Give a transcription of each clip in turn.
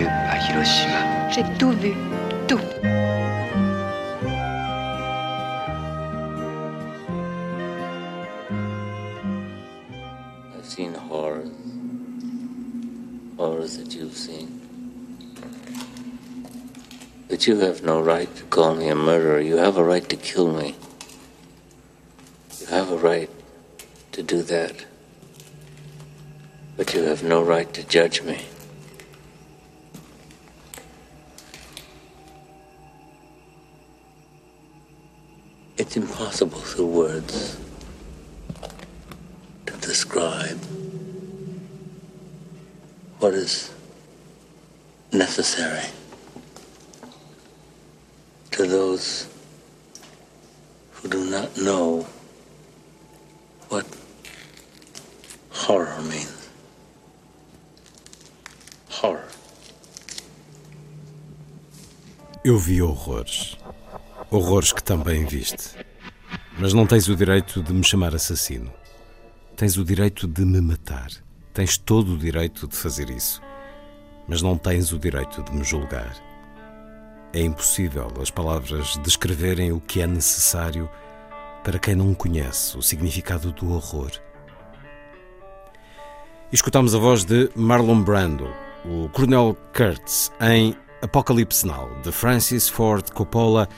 Vu à Hiroshima. J'ai tout vu, tout. I've seen horrors, horrors that you've seen. But you have no right to call me a murderer. You have a right to kill me. You have a right to do that. But you have no right to judge me. It's impossible through words to describe what is necessary to those who do not know what horror means. Horror. Eu vi horrores. Horrores que também viste. Mas não tens o direito de me chamar assassino. Tens o direito de me matar. Tens todo o direito de fazer isso. Mas não tens o direito de me julgar. É impossível as palavras descreverem o que é necessário para quem não conhece o significado do horror. Escutamos a voz de Marlon Brando, o Coronel Kurtz, em Apocalipse Now, de Francis Ford Coppola,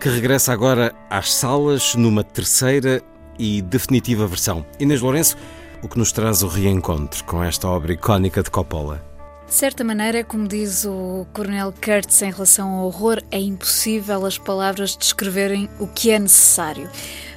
que regressa agora às salas numa terceira e definitiva versão. Inês Lourenço, o que nos traz o reencontro com esta obra icónica de Coppola. De certa maneira, como diz o Coronel Kurtz em relação ao horror, é impossível as palavras descreverem o que é necessário.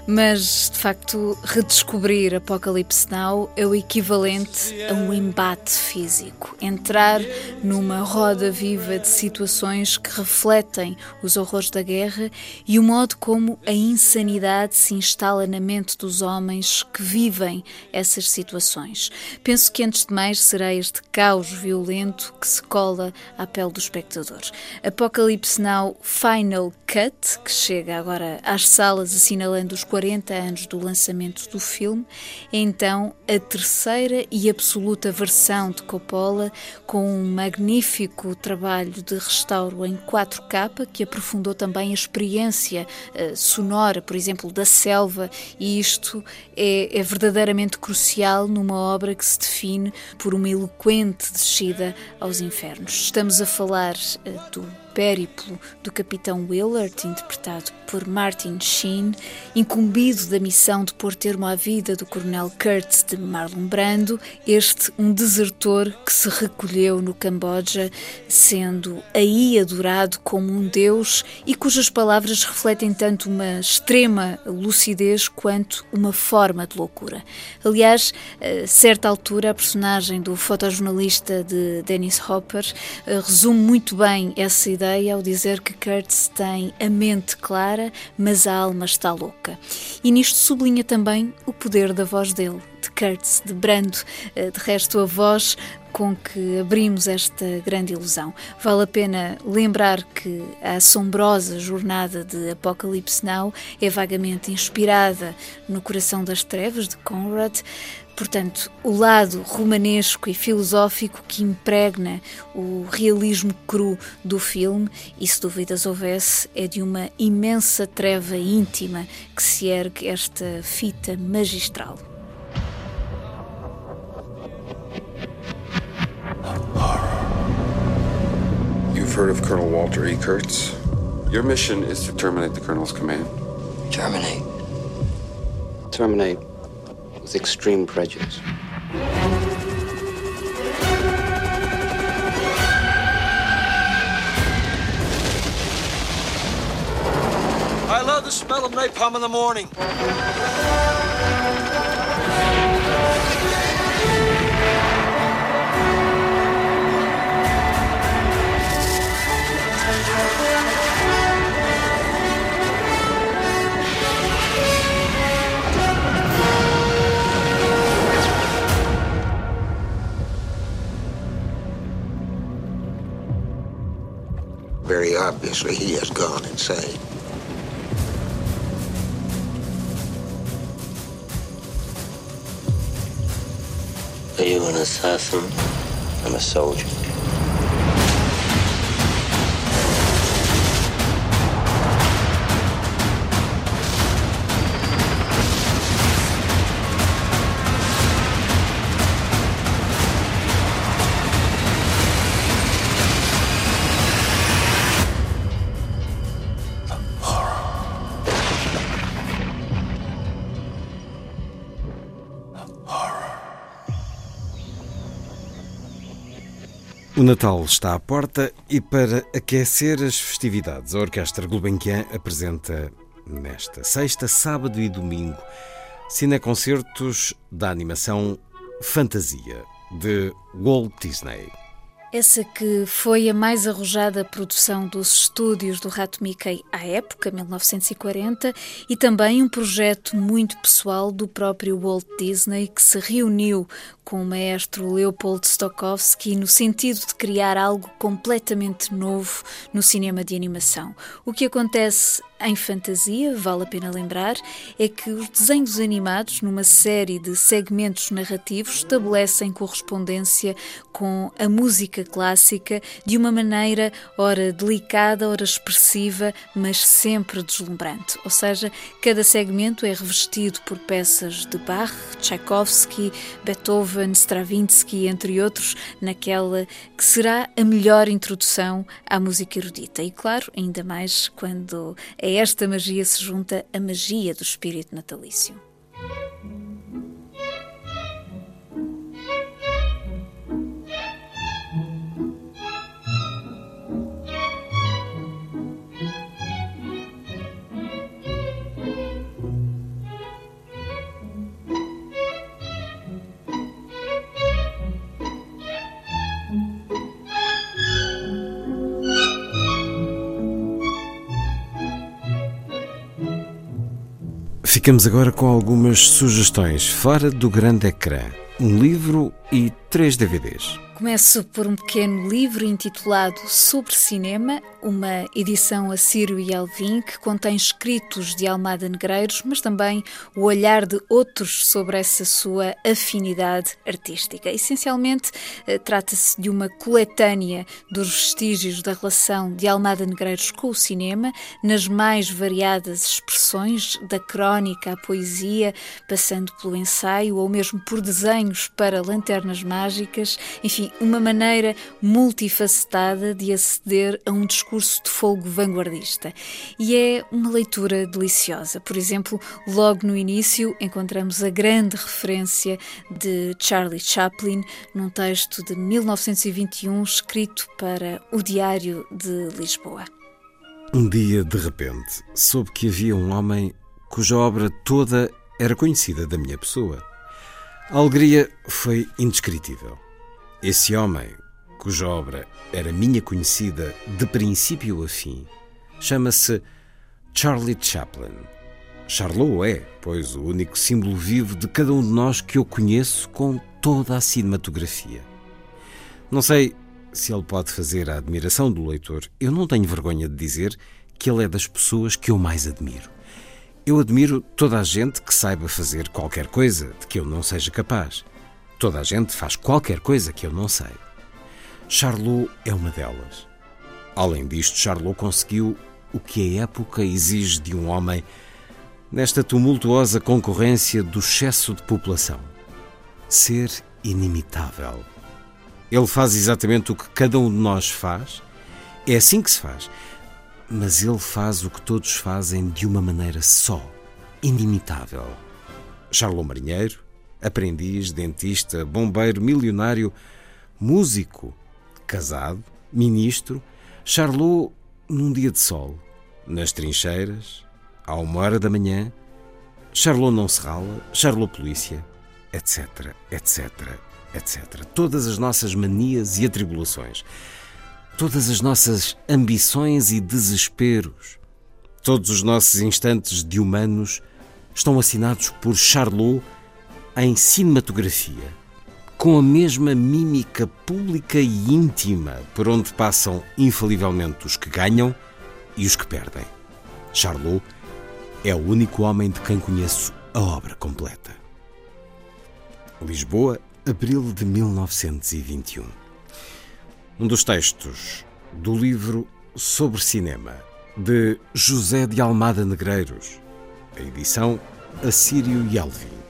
Mas, de facto, redescobrir Apocalipse Now é o equivalente a um embate físico. Entrar numa roda viva de situações que refletem os horrores da guerra e o modo como a insanidade se instala na mente dos homens que vivem essas situações. Penso que, antes de mais, será este caos violento que se cola à pele do espectador. Apocalipse Now Final Cut, que chega agora às salas assinalando os 40 anos do lançamento do filme, é então a terceira e absoluta versão de Coppola, com um magnífico trabalho de restauro em 4K, que aprofundou também a experiência uh, sonora, por exemplo, da selva, e isto é, é verdadeiramente crucial numa obra que se define por uma eloquente descida aos infernos. Estamos a falar uh, do périplo do capitão Willard, interpretado por Martin Sheen, incumbido da missão de pôr termo à vida do coronel Kurtz de Marlon Brando, este um desertor que se recolheu no Camboja, sendo aí adorado como um deus e cujas palavras refletem tanto uma extrema lucidez quanto uma forma de loucura. Aliás, a certa altura, a personagem do fotojornalista de Dennis Hopper eh, resume muito bem essa ideia ideia ao dizer que Kurtz tem a mente clara, mas a alma está louca. E nisto sublinha também o poder da voz dele, de Kurtz, de Brando, de resto a voz com que abrimos esta grande ilusão. Vale a pena lembrar que a assombrosa jornada de Apocalipse Now é vagamente inspirada no Coração das Trevas de Conrad, Portanto, o lado romanesco e filosófico que impregna o realismo cru do filme, e se dúvidas houvesse, é de uma imensa treva íntima que se ergue esta fita magistral. You've heard of Colonel Walter E. Kurtz? Your mission is to terminate the Colonel's command. Terminate. Terminate extreme prejudice. I love the smell of napalm in the morning. Are you an assassin? I'm a soldier. O Natal está à porta e para aquecer as festividades, a Orquestra Gulbenkian apresenta nesta sexta, sábado e domingo cineconcertos da animação Fantasia de Walt Disney. Essa que foi a mais arrojada produção dos estúdios do Rato Mickey à época, 1940, e também um projeto muito pessoal do próprio Walt Disney que se reuniu com o maestro Leopold Stokowski no sentido de criar algo completamente novo no cinema de animação. O que acontece em fantasia, vale a pena lembrar, é que os desenhos animados, numa série de segmentos narrativos, estabelecem correspondência com a música clássica de uma maneira, ora delicada, ora expressiva, mas sempre deslumbrante. Ou seja, cada segmento é revestido por peças de Bach, Tchaikovsky, Beethoven, Stravinsky, entre outros, naquela que será a melhor introdução à música erudita. E claro, ainda mais quando a esta magia se junta a magia do espírito natalício. Ficamos agora com algumas sugestões fora do grande ecrã. Um livro e três DVDs. Começo por um pequeno livro intitulado Sobre Cinema, uma edição a Ciro e Alvim que contém escritos de Almada Negreiros, mas também o olhar de outros sobre essa sua afinidade artística. Essencialmente, eh, trata-se de uma coletânea dos vestígios da relação de Almada Negreiros com o cinema, nas mais variadas expressões, da crónica à poesia, passando pelo ensaio ou mesmo por desenhos para lanternas mágicas, enfim, uma maneira multifacetada de aceder a um discurso de folgo vanguardista. E é uma leitura deliciosa. Por exemplo, logo no início encontramos a grande referência de Charlie Chaplin num texto de 1921 escrito para o Diário de Lisboa. Um dia, de repente, soube que havia um homem cuja obra toda era conhecida da minha pessoa. A alegria foi indescritível. Esse homem, cuja obra era minha conhecida de princípio a fim, chama-se Charlie Chaplin. Charlot é, pois, o único símbolo vivo de cada um de nós que eu conheço com toda a cinematografia. Não sei se ele pode fazer a admiração do leitor. Eu não tenho vergonha de dizer que ele é das pessoas que eu mais admiro. Eu admiro toda a gente que saiba fazer qualquer coisa de que eu não seja capaz. Toda a gente faz qualquer coisa que eu não sei. Charlot é uma delas. Além disto, Charlot conseguiu o que a época exige de um homem nesta tumultuosa concorrência do excesso de população: ser inimitável. Ele faz exatamente o que cada um de nós faz, é assim que se faz, mas ele faz o que todos fazem de uma maneira só, inimitável. Charlot Marinheiro, aprendiz, dentista, bombeiro, milionário, músico, casado, ministro, Charlot num dia de sol, nas trincheiras, à uma hora da manhã, Charlot não se rala, Charlot polícia, etc, etc, etc. Todas as nossas manias e atribulações, todas as nossas ambições e desesperos, todos os nossos instantes de humanos estão assinados por Charlot em cinematografia, com a mesma mímica pública e íntima por onde passam infalivelmente os que ganham e os que perdem. Charlot é o único homem de quem conheço a obra completa. Lisboa, abril de 1921. Um dos textos do livro Sobre Cinema, de José de Almada Negreiros, a edição Assírio e Alvim.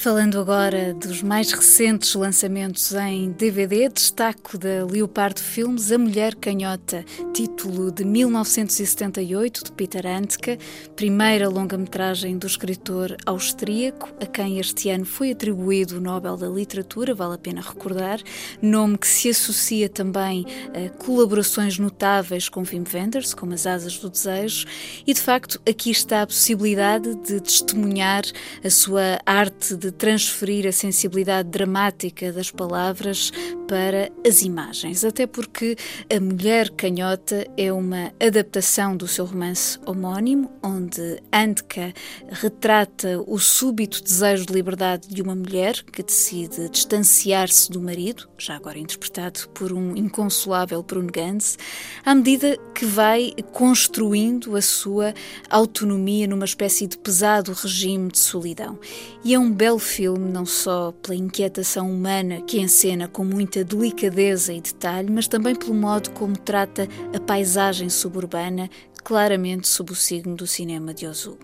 Falando agora dos mais recentes lançamentos em DVD, destaco da Leopardo Filmes A Mulher Canhota, título de 1978 de Peter Handke, primeira longa-metragem do escritor austríaco, a quem este ano foi atribuído o Nobel da Literatura, vale a pena recordar, nome que se associa também a colaborações notáveis com Wim Wenders, como As Asas do Desejo, e de facto aqui está a possibilidade de testemunhar a sua arte de transferir a sensibilidade dramática das palavras para as imagens, até porque A Mulher Canhota é uma adaptação do seu romance homónimo, onde Andka retrata o súbito desejo de liberdade de uma mulher que decide distanciar-se do marido, já agora interpretado por um inconsolável Bruno Gans, à medida que vai construindo a sua autonomia numa espécie de pesado regime de solidão. E é um belo filme não só pela inquietação humana que encena com muita delicadeza e detalhe, mas também pelo modo como trata a paisagem suburbana, claramente sob o signo do cinema de Ozu.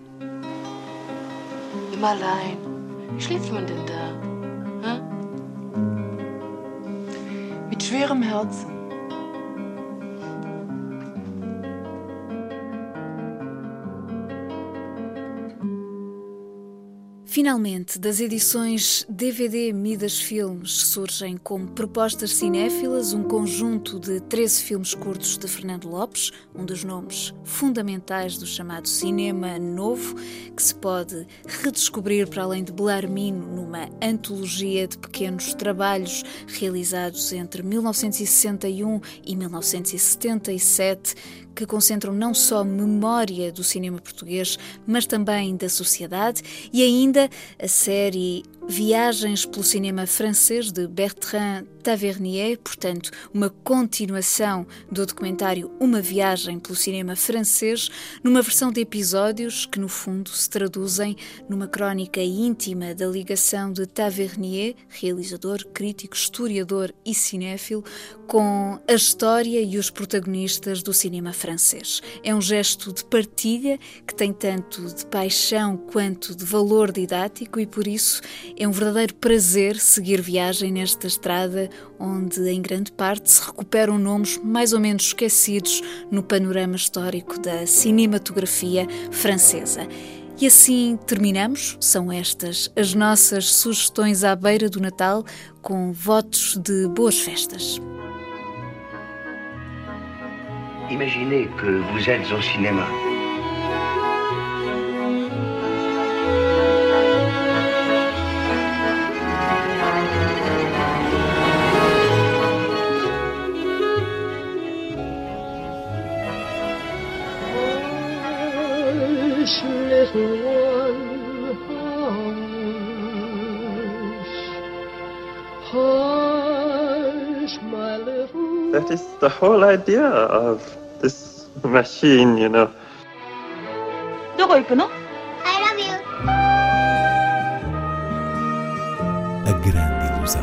Mit schwerem Herzen. Finalmente, das edições DVD Midas Filmes surgem como propostas cinéfilas um conjunto de 13 filmes curtos de Fernando Lopes, um dos nomes fundamentais do chamado cinema novo, que se pode redescobrir para além de Belarmino numa antologia de pequenos trabalhos realizados entre 1961 e 1977 que concentram não só memória do cinema português, mas também da sociedade, e ainda a série Viagens pelo cinema francês de Bertrand Tavernier, portanto, uma continuação do documentário Uma Viagem pelo cinema francês, numa versão de episódios que, no fundo, se traduzem numa crónica íntima da ligação de Tavernier, realizador, crítico, historiador e cinéfilo, com a história e os protagonistas do cinema francês. É um gesto de partilha que tem tanto de paixão quanto de valor didático e, por isso, é um verdadeiro prazer seguir viagem nesta estrada onde, em grande parte, se recuperam nomes mais ou menos esquecidos no panorama histórico da cinematografia francesa. E assim terminamos. São estas as nossas sugestões à beira do Natal, com votos de boas festas. Imaginez que vous êtes au cinéma. That is the whole idea of this machine, you know. どこ行くの I love you. A grande ilusão.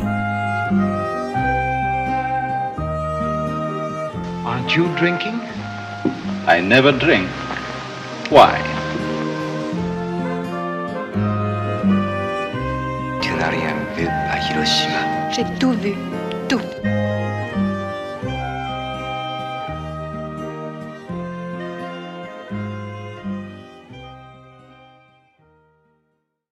Aren't you drinking? I never drink. Why? Tu n'as rien vu à Hiroshima. J'ai tout vu. Tout.